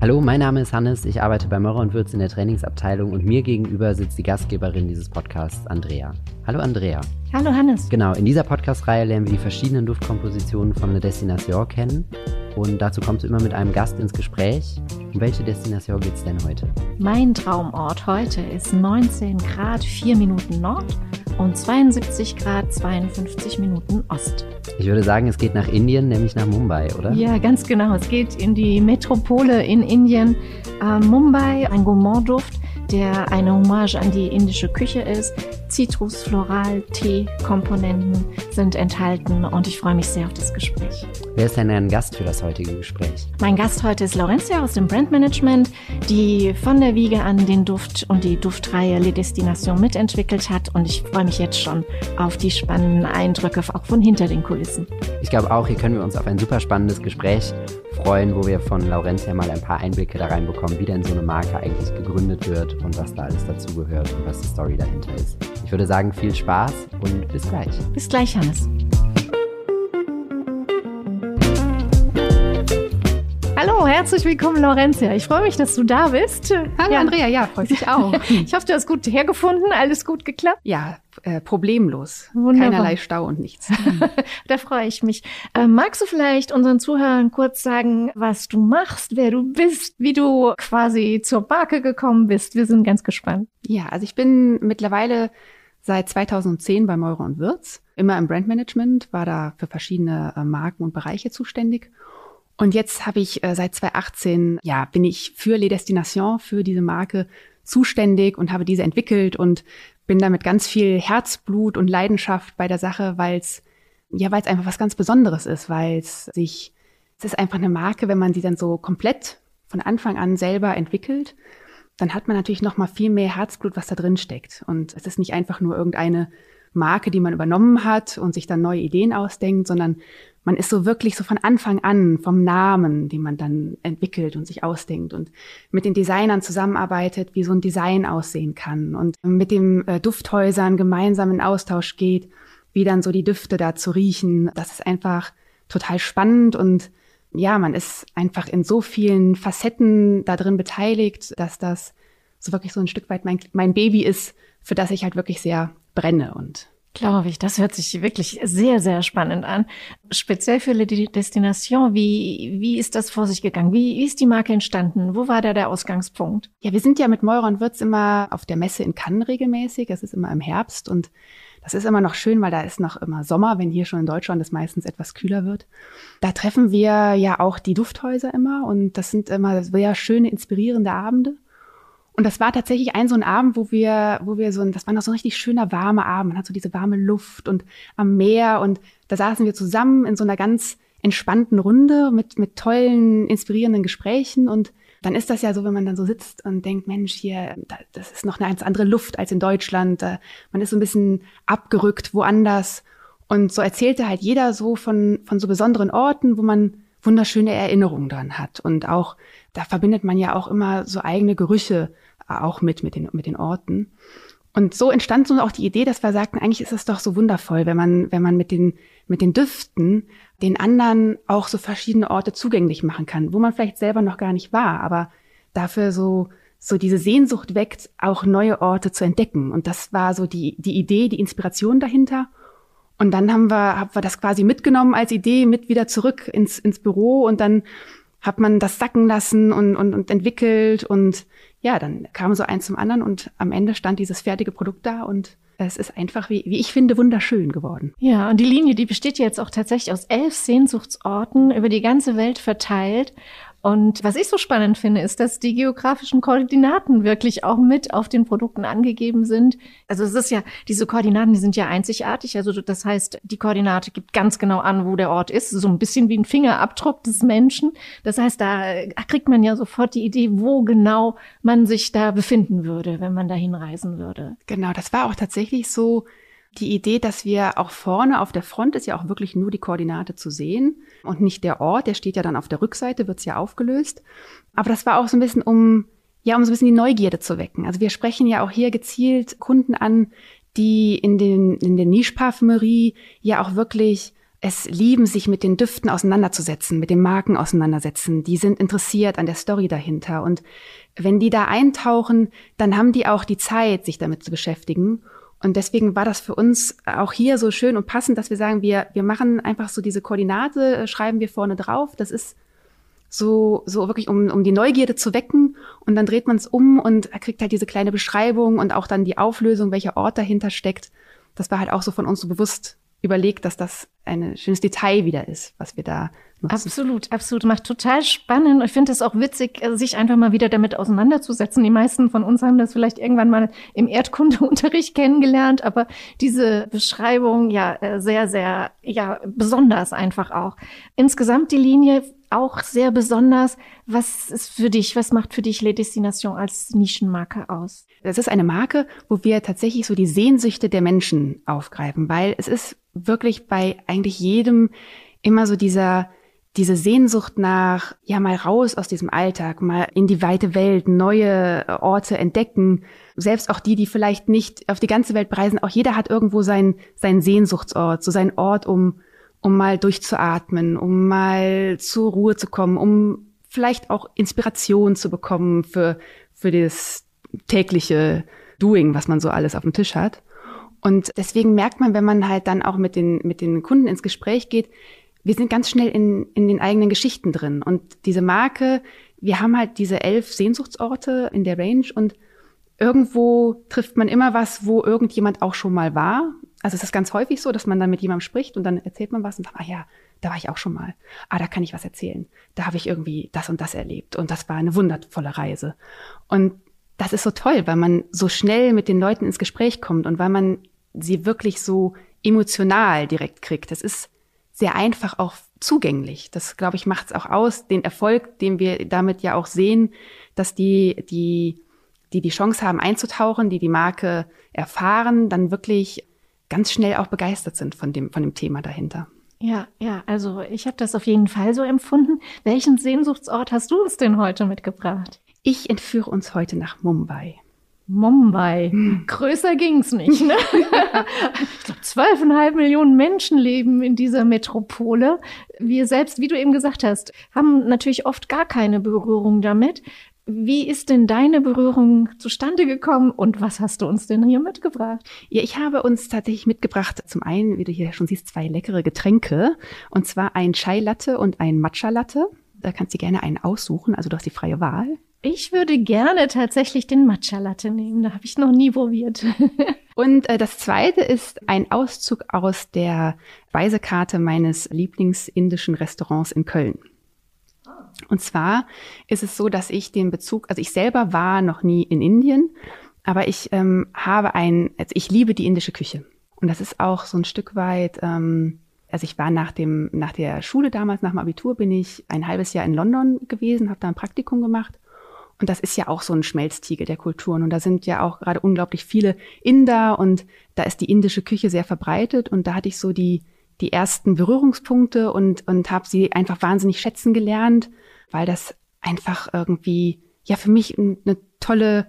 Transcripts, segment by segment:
Hallo, mein Name ist Hannes. Ich arbeite bei Meurer und Würz in der Trainingsabteilung und mir gegenüber sitzt die Gastgeberin dieses Podcasts, Andrea. Hallo, Andrea. Hallo, Hannes. Genau, in dieser Podcast-Reihe lernen wir die verschiedenen Duftkompositionen von Le Destination kennen. Und dazu kommst du immer mit einem Gast ins Gespräch. Um welche Destination geht es denn heute? Mein Traumort heute ist 19 Grad 4 Minuten Nord und 72 Grad 52 Minuten Ost. Ich würde sagen, es geht nach Indien, nämlich nach Mumbai, oder? Ja, ganz genau. Es geht in die Metropole in Indien. Äh, Mumbai, ein Gourmand-Duft, der eine Hommage an die indische Küche ist. Zitrus, Floral, Tee, Komponenten sind enthalten und ich freue mich sehr auf das Gespräch. Wer ist denn ein Gast für das heutige Gespräch? Mein Gast heute ist Laurencia aus dem Brandmanagement, die von der Wiege an den Duft und die Duftreihe Les Destinations mitentwickelt hat und ich freue mich jetzt schon auf die spannenden Eindrücke auch von hinter den Kulissen. Ich glaube auch, hier können wir uns auf ein super spannendes Gespräch freuen, wo wir von Laurencia mal ein paar Einblicke da reinbekommen, wie denn so eine Marke eigentlich gegründet wird und was da alles dazugehört und was die Story dahinter ist. Ich würde sagen, viel Spaß und bis gleich. Bis gleich, Hannes. Hallo, herzlich willkommen, Laurentia. Ich freue mich, dass du da bist. Hallo, ja. Andrea. Ja, freut mich auch. ich hoffe, du hast gut hergefunden. Alles gut geklappt? Ja, äh, problemlos. Wunderbar. Keinerlei Stau und nichts. da freue ich mich. Äh, magst du vielleicht unseren Zuhörern kurz sagen, was du machst, wer du bist, wie du quasi zur Marke gekommen bist? Wir sind ganz gespannt. Ja, also ich bin mittlerweile seit 2010 bei Meurer und Wirz, immer im Brandmanagement, war da für verschiedene äh, Marken und Bereiche zuständig und jetzt habe ich äh, seit 2018, ja, bin ich für Les Destinations, für diese Marke zuständig und habe diese entwickelt und bin da mit ganz viel Herzblut und Leidenschaft bei der Sache, weil es ja, weil es einfach was ganz Besonderes ist, weil es sich, es ist einfach eine Marke, wenn man sie dann so komplett von Anfang an selber entwickelt, dann hat man natürlich noch mal viel mehr Herzblut, was da drin steckt. Und es ist nicht einfach nur irgendeine Marke, die man übernommen hat und sich dann neue Ideen ausdenkt, sondern man ist so wirklich so von Anfang an vom Namen, den man dann entwickelt und sich ausdenkt und mit den Designern zusammenarbeitet, wie so ein Design aussehen kann und mit den äh, Dufthäusern gemeinsam in Austausch geht, wie dann so die Düfte da zu riechen. Das ist einfach total spannend und ja, man ist einfach in so vielen Facetten da drin beteiligt, dass das so wirklich so ein Stück weit mein, mein Baby ist, für das ich halt wirklich sehr brenne und Glaube ich, das hört sich wirklich sehr, sehr spannend an. Speziell für die Destination, wie, wie ist das vor sich gegangen? Wie, wie ist die Marke entstanden? Wo war da der Ausgangspunkt? Ja, wir sind ja mit Meurer und Wirtz immer auf der Messe in Cannes regelmäßig. Das ist immer im Herbst und das ist immer noch schön, weil da ist noch immer Sommer, wenn hier schon in Deutschland es meistens etwas kühler wird. Da treffen wir ja auch die Dufthäuser immer und das sind immer sehr schöne, inspirierende Abende. Und das war tatsächlich ein so ein Abend, wo wir, wo wir so ein, das war noch so ein richtig schöner warmer Abend. Man hat so diese warme Luft und am Meer und da saßen wir zusammen in so einer ganz entspannten Runde mit, mit tollen, inspirierenden Gesprächen und dann ist das ja so, wenn man dann so sitzt und denkt, Mensch, hier, das ist noch eine ganz andere Luft als in Deutschland. Man ist so ein bisschen abgerückt woanders. Und so erzählte halt jeder so von, von so besonderen Orten, wo man wunderschöne Erinnerungen dran hat. Und auch, da verbindet man ja auch immer so eigene Gerüche auch mit, mit den, mit den Orten. Und so entstand so auch die Idee, dass wir sagten, eigentlich ist es doch so wundervoll, wenn man, wenn man mit den, mit den Düften den anderen auch so verschiedene Orte zugänglich machen kann, wo man vielleicht selber noch gar nicht war, aber dafür so, so diese Sehnsucht weckt, auch neue Orte zu entdecken. Und das war so die, die Idee, die Inspiration dahinter. Und dann haben wir, haben wir das quasi mitgenommen als Idee mit wieder zurück ins, ins Büro und dann hat man das sacken lassen und, und, und entwickelt und ja, dann kam so eins zum anderen und am Ende stand dieses fertige Produkt da und es ist einfach, wie, wie ich finde, wunderschön geworden. Ja, und die Linie, die besteht jetzt auch tatsächlich aus elf Sehnsuchtsorten über die ganze Welt verteilt. Und was ich so spannend finde, ist, dass die geografischen Koordinaten wirklich auch mit auf den Produkten angegeben sind. Also es ist ja, diese Koordinaten, die sind ja einzigartig. Also das heißt, die Koordinate gibt ganz genau an, wo der Ort ist. So ein bisschen wie ein Fingerabdruck des Menschen. Das heißt, da kriegt man ja sofort die Idee, wo genau man sich da befinden würde, wenn man da hinreisen würde. Genau, das war auch tatsächlich so die Idee, dass wir auch vorne auf der Front ist ja auch wirklich nur die Koordinate zu sehen und nicht der Ort, der steht ja dann auf der Rückseite, wird es ja aufgelöst. Aber das war auch so ein bisschen, um, ja, um so ein bisschen die Neugierde zu wecken. Also wir sprechen ja auch hier gezielt Kunden an, die in den, in der Niche-Parfümerie ja auch wirklich es lieben, sich mit den Düften auseinanderzusetzen, mit den Marken auseinandersetzen. Die sind interessiert an der Story dahinter. Und wenn die da eintauchen, dann haben die auch die Zeit, sich damit zu beschäftigen. Und deswegen war das für uns auch hier so schön und passend, dass wir sagen, wir, wir machen einfach so diese Koordinate, äh, schreiben wir vorne drauf. Das ist so, so wirklich, um, um die Neugierde zu wecken. Und dann dreht man es um und kriegt halt diese kleine Beschreibung und auch dann die Auflösung, welcher Ort dahinter steckt. Das war halt auch so von uns so bewusst überlegt, dass das ein schönes Detail wieder ist, was wir da nutzen. Absolut, absolut. Macht total spannend. Ich finde es auch witzig, äh, sich einfach mal wieder damit auseinanderzusetzen. Die meisten von uns haben das vielleicht irgendwann mal im Erdkundeunterricht kennengelernt, aber diese Beschreibung ja äh, sehr, sehr, ja, besonders einfach auch. Insgesamt die Linie auch sehr besonders. Was ist für dich, was macht für dich Les Destination als Nischenmarke aus? Das ist eine Marke, wo wir tatsächlich so die Sehnsüchte der Menschen aufgreifen, weil es ist wirklich bei eigentlich jedem immer so dieser, diese Sehnsucht nach, ja, mal raus aus diesem Alltag, mal in die weite Welt, neue Orte entdecken. Selbst auch die, die vielleicht nicht auf die ganze Welt preisen, auch jeder hat irgendwo seinen, seinen Sehnsuchtsort, so seinen Ort, um, um mal durchzuatmen, um mal zur Ruhe zu kommen, um vielleicht auch Inspiration zu bekommen für, für das tägliche Doing, was man so alles auf dem Tisch hat. Und deswegen merkt man, wenn man halt dann auch mit den, mit den Kunden ins Gespräch geht, wir sind ganz schnell in, in den eigenen Geschichten drin. Und diese Marke, wir haben halt diese elf Sehnsuchtsorte in der Range und irgendwo trifft man immer was, wo irgendjemand auch schon mal war. Also es ist ganz häufig so, dass man dann mit jemandem spricht und dann erzählt man was und sagt, ah ja, da war ich auch schon mal. Ah, da kann ich was erzählen. Da habe ich irgendwie das und das erlebt und das war eine wundervolle Reise. Und das ist so toll, weil man so schnell mit den Leuten ins Gespräch kommt und weil man sie wirklich so emotional direkt kriegt. Das ist sehr einfach auch zugänglich. Das, glaube ich, macht es auch aus, den Erfolg, den wir damit ja auch sehen, dass die, die, die die Chance haben einzutauchen, die die Marke erfahren, dann wirklich ganz schnell auch begeistert sind von dem, von dem Thema dahinter. Ja, ja, also ich habe das auf jeden Fall so empfunden. Welchen Sehnsuchtsort hast du uns denn heute mitgebracht? Ich entführe uns heute nach Mumbai. Mumbai. Hm. Größer ging's nicht. Ne? ich glaube, zwölfeinhalb Millionen Menschen leben in dieser Metropole. Wir selbst, wie du eben gesagt hast, haben natürlich oft gar keine Berührung damit. Wie ist denn deine Berührung zustande gekommen und was hast du uns denn hier mitgebracht? Ja, ich habe uns tatsächlich mitgebracht, zum einen, wie du hier schon siehst, zwei leckere Getränke. Und zwar ein Chai Latte und ein Matcha Latte. Da kannst du gerne einen aussuchen, also du hast die freie Wahl. Ich würde gerne tatsächlich den Matcha Latte nehmen. Da habe ich noch nie probiert. Und äh, das zweite ist ein Auszug aus der Speisekarte meines Lieblingsindischen Restaurants in Köln. Und zwar ist es so, dass ich den Bezug, also ich selber war noch nie in Indien, aber ich ähm, habe ein, also ich liebe die indische Küche. Und das ist auch so ein Stück weit, ähm, also ich war nach dem, nach der Schule damals, nach dem Abitur, bin ich ein halbes Jahr in London gewesen, habe da ein Praktikum gemacht und das ist ja auch so ein Schmelztiegel der Kulturen. Und da sind ja auch gerade unglaublich viele Inder und da ist die indische Küche sehr verbreitet. Und da hatte ich so die, die ersten Berührungspunkte und, und habe sie einfach wahnsinnig schätzen gelernt, weil das einfach irgendwie, ja, für mich eine tolle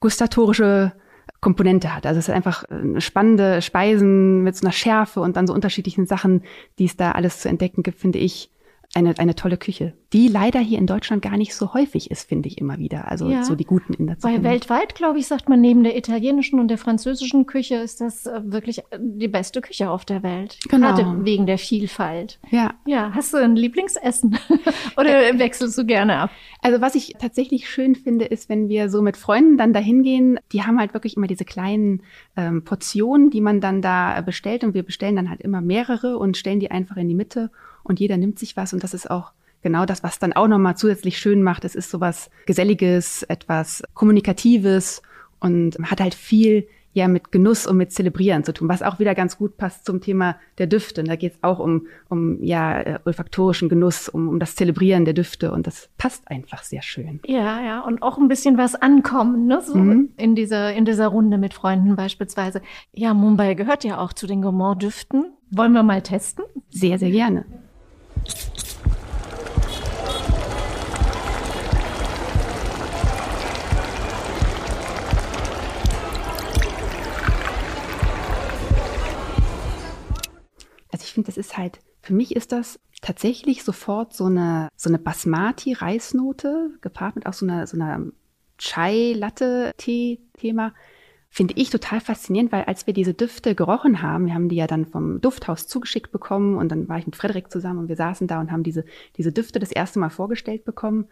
gustatorische Komponente hat. Also es ist einfach spannende Speisen mit so einer Schärfe und dann so unterschiedlichen Sachen, die es da alles zu entdecken gibt, finde ich eine, eine tolle Küche, die leider hier in Deutschland gar nicht so häufig ist, finde ich immer wieder. Also ja, so die guten in der Zeit. Weil weltweit, glaube ich, sagt man, neben der italienischen und der französischen Küche ist das äh, wirklich äh, die beste Küche auf der Welt. Genau. Gerade wegen der Vielfalt. Ja. Ja. Hast du ein Lieblingsessen? Oder wechselst du gerne ab? Also was ich tatsächlich schön finde, ist, wenn wir so mit Freunden dann dahin gehen, die haben halt wirklich immer diese kleinen ähm, Portionen, die man dann da bestellt und wir bestellen dann halt immer mehrere und stellen die einfach in die Mitte und jeder nimmt sich was und das ist auch genau das, was dann auch nochmal zusätzlich schön macht. Es ist sowas Geselliges, etwas Kommunikatives und hat halt viel ja mit Genuss und mit Zelebrieren zu tun, was auch wieder ganz gut passt zum Thema der Düfte. Und da geht es auch um, um ja äh, olfaktorischen Genuss, um, um das Zelebrieren der Düfte und das passt einfach sehr schön. Ja, ja, und auch ein bisschen was ankommen, ne? So mhm. in dieser in dieser Runde mit Freunden beispielsweise. Ja, Mumbai gehört ja auch zu den Gourmand-Düften. Wollen wir mal testen? Sehr, sehr gerne. Also ich finde, das ist halt Für mich ist das tatsächlich sofort so eine, so eine Basmati-Reisnote, gepaart mit auch so einer, so einer Chai-Latte-Tee-Thema. Finde ich total faszinierend, weil als wir diese Düfte gerochen haben, wir haben die ja dann vom Dufthaus zugeschickt bekommen und dann war ich mit Frederik zusammen und wir saßen da und haben diese, diese Düfte das erste Mal vorgestellt bekommen.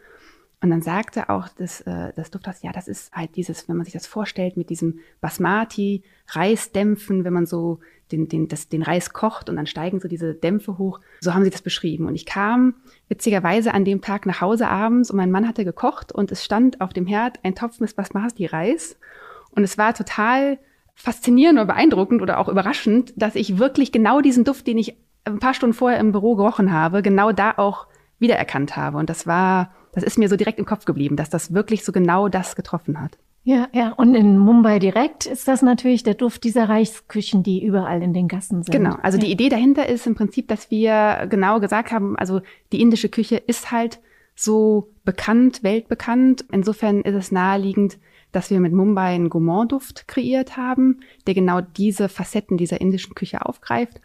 Und dann sagte auch das, äh, das Dufthaus, ja, das ist halt dieses, wenn man sich das vorstellt, mit diesem Basmati, Reisdämpfen, wenn man so den, den, das, den Reis kocht und dann steigen so diese Dämpfe hoch. So haben sie das beschrieben. Und ich kam witzigerweise an dem Tag nach Hause abends und mein Mann hatte gekocht und es stand auf dem Herd ein Topf mit Basmati-Reis. Und es war total faszinierend oder beeindruckend oder auch überraschend, dass ich wirklich genau diesen Duft, den ich ein paar Stunden vorher im Büro gerochen habe, genau da auch wiedererkannt habe. Und das war, das ist mir so direkt im Kopf geblieben, dass das wirklich so genau das getroffen hat. Ja, ja. Und in Mumbai direkt ist das natürlich der Duft dieser Reichsküchen, die überall in den Gassen sind. Genau. Also ja. die Idee dahinter ist im Prinzip, dass wir genau gesagt haben, also die indische Küche ist halt so bekannt, weltbekannt. Insofern ist es naheliegend, dass wir mit Mumbai einen Gourmand-Duft kreiert haben, der genau diese Facetten dieser indischen Küche aufgreift.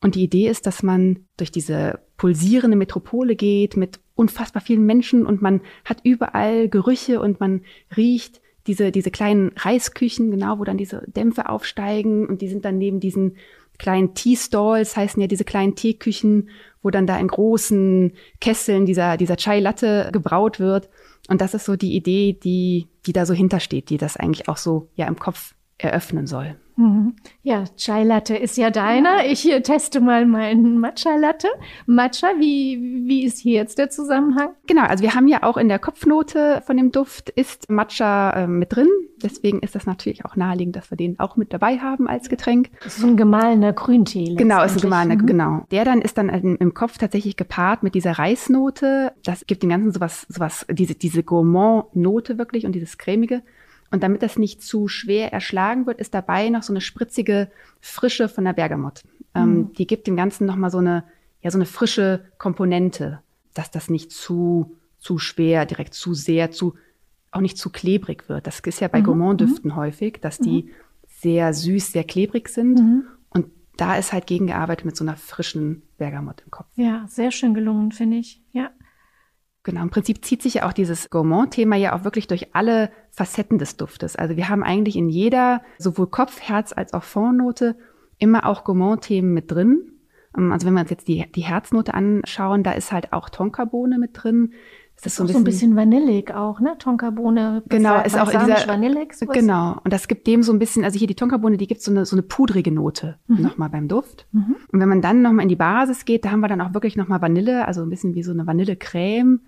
Und die Idee ist, dass man durch diese pulsierende Metropole geht mit unfassbar vielen Menschen und man hat überall Gerüche und man riecht diese, diese kleinen Reisküchen, genau, wo dann diese Dämpfe aufsteigen und die sind dann neben diesen kleinen Tea-Stalls, heißen ja diese kleinen Teeküchen, wo dann da in großen Kesseln dieser, dieser Chai-Latte gebraut wird. Und das ist so die Idee, die, die da so hintersteht, die das eigentlich auch so ja im Kopf eröffnen soll. Mhm. Ja, Chai Latte ist ja deiner. Ich hier teste mal meinen Matcha Latte. Matcha, wie, wie ist hier jetzt der Zusammenhang? Genau, also wir haben ja auch in der Kopfnote von dem Duft ist Matcha äh, mit drin. Deswegen ist das natürlich auch naheliegend, dass wir den auch mit dabei haben als Getränk. Das ist so ein gemahlener Grüntee. Genau, ist ein gemahlener, mhm. genau. Der dann ist dann im Kopf tatsächlich gepaart mit dieser Reisnote. Das gibt dem Ganzen sowas, sowas, diese, diese Gourmand-Note wirklich und dieses cremige. Und damit das nicht zu schwer erschlagen wird, ist dabei noch so eine spritzige Frische von der Bergamott. Ähm, mhm. Die gibt dem Ganzen nochmal so eine, ja, so eine frische Komponente, dass das nicht zu, zu schwer, direkt zu sehr, zu, auch nicht zu klebrig wird. Das ist ja bei mhm. Gourmand-Düften mhm. häufig, dass die mhm. sehr süß, sehr klebrig sind. Mhm. Und da ist halt gegengearbeitet mit so einer frischen Bergamott im Kopf. Ja, sehr schön gelungen, finde ich. Ja. Genau, im Prinzip zieht sich ja auch dieses Gourmand-Thema ja auch wirklich durch alle Facetten des Duftes. Also wir haben eigentlich in jeder, sowohl Kopf, Herz als auch Fondnote, immer auch Gourmand-Themen mit drin. Ähm, also wenn wir uns jetzt die, die Herznote anschauen, da ist halt auch Tonkabohne mit drin. Das ist so ein, bisschen, so ein bisschen vanillig auch, ne? Tonkabohne. Genau, ist auch in dieser, vanillig. Sowas. Genau. Und das gibt dem so ein bisschen, also hier die Tonkabohne, die gibt so eine, so eine pudrige Note mhm. nochmal beim Duft. Mhm. Und wenn man dann nochmal in die Basis geht, da haben wir dann auch wirklich nochmal Vanille, also ein bisschen wie so eine Vanillecreme.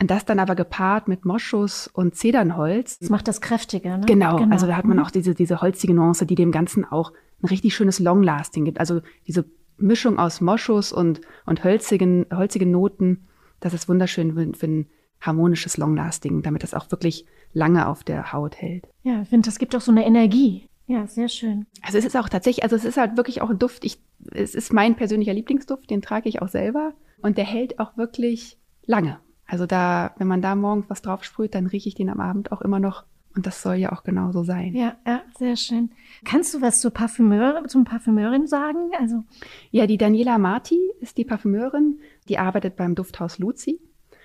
Und das dann aber gepaart mit Moschus und Zedernholz. Das macht das kräftiger, ne? Genau, genau. also da hat man mhm. auch diese, diese holzige Nuance, die dem Ganzen auch ein richtig schönes Long-Lasting gibt. Also diese Mischung aus Moschus und, und holzigen, holzigen Noten, das ist wunderschön für, für ein harmonisches Long-Lasting, damit das auch wirklich lange auf der Haut hält. Ja, ich finde, das gibt auch so eine Energie. Ja, sehr schön. Also es ist auch tatsächlich, also es ist halt wirklich auch ein Duft. Ich, es ist mein persönlicher Lieblingsduft, den trage ich auch selber. Und der hält auch wirklich lange. Also da, wenn man da morgens was drauf sprüht, dann rieche ich den am Abend auch immer noch. Und das soll ja auch genauso sein. Ja, ja, sehr schön. Kannst du was zur Parfümeur, zum Parfümeurin sagen? Also ja, die Daniela Marti ist die Parfümeurin. Die arbeitet beim Dufthaus Luzi.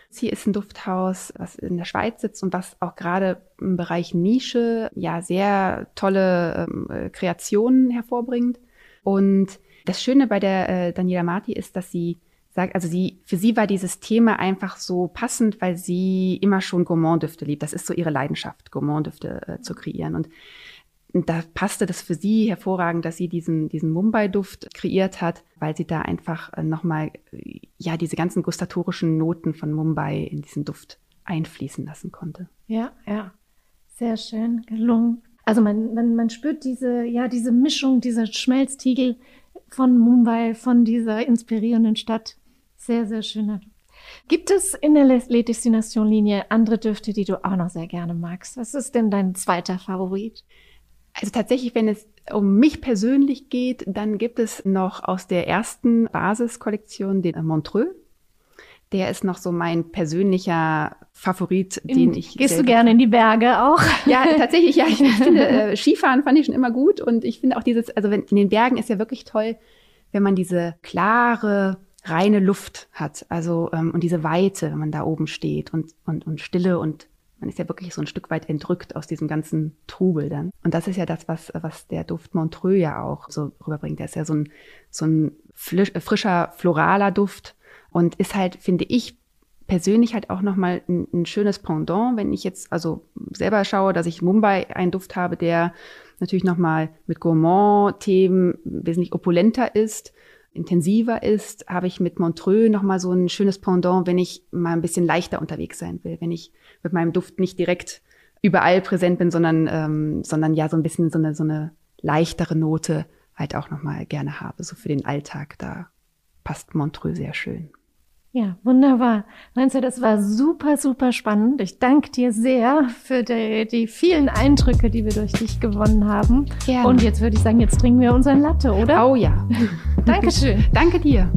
Sie ist ein Dufthaus, was in der Schweiz sitzt und was auch gerade im Bereich Nische ja sehr tolle ähm, äh, Kreationen hervorbringt. Und das Schöne bei der äh, Daniela Marti ist, dass sie sagt, also sie, für sie war dieses Thema einfach so passend, weil sie immer schon Gourmand-Düfte liebt. Das ist so ihre Leidenschaft, Gourmand-Düfte äh, zu kreieren. Und, da passte das für sie hervorragend, dass sie diesen, diesen Mumbai-Duft kreiert hat, weil sie da einfach äh, nochmal, ja, diese ganzen gustatorischen Noten von Mumbai in diesen Duft einfließen lassen konnte. Ja, ja. Sehr schön gelungen. Also man, man, man spürt diese, ja, diese Mischung, diese Schmelztiegel von Mumbai, von dieser inspirierenden Stadt sehr, sehr schöner Duft. Gibt es in der Les Destination Linie andere Düfte, die du auch noch sehr gerne magst? Was ist denn dein zweiter Favorit? Also tatsächlich, wenn es um mich persönlich geht, dann gibt es noch aus der ersten Basiskollektion den Montreux. Der ist noch so mein persönlicher Favorit, den ich. Gehst du gerne in die Berge auch? Ja, tatsächlich, ja. Ich, ich finde, äh, Skifahren fand ich schon immer gut und ich finde auch dieses, also wenn, in den Bergen ist ja wirklich toll, wenn man diese klare, reine Luft hat. Also ähm, und diese Weite, wenn man da oben steht und, und, und Stille und man ist ja wirklich so ein Stück weit entrückt aus diesem ganzen Trubel dann. Und das ist ja das, was, was der Duft Montreux ja auch so rüberbringt. Der ist ja so ein, so ein frischer, floraler Duft und ist halt, finde ich, persönlich halt auch nochmal ein, ein schönes Pendant, wenn ich jetzt also selber schaue, dass ich Mumbai einen Duft habe, der natürlich nochmal mit Gourmand-Themen wesentlich opulenter ist, intensiver ist, habe ich mit Montreux nochmal so ein schönes Pendant, wenn ich mal ein bisschen leichter unterwegs sein will, wenn ich mit meinem Duft nicht direkt überall präsent bin, sondern, ähm, sondern ja so ein bisschen so eine, so eine leichtere Note halt auch nochmal gerne habe, so für den Alltag. Da passt Montreux sehr schön. Ja, wunderbar. Meinst das war super, super spannend. Ich danke dir sehr für die, die vielen Eindrücke, die wir durch dich gewonnen haben. Gerne. Und jetzt würde ich sagen, jetzt trinken wir unseren Latte, oder? Oh ja. Dankeschön. Danke dir.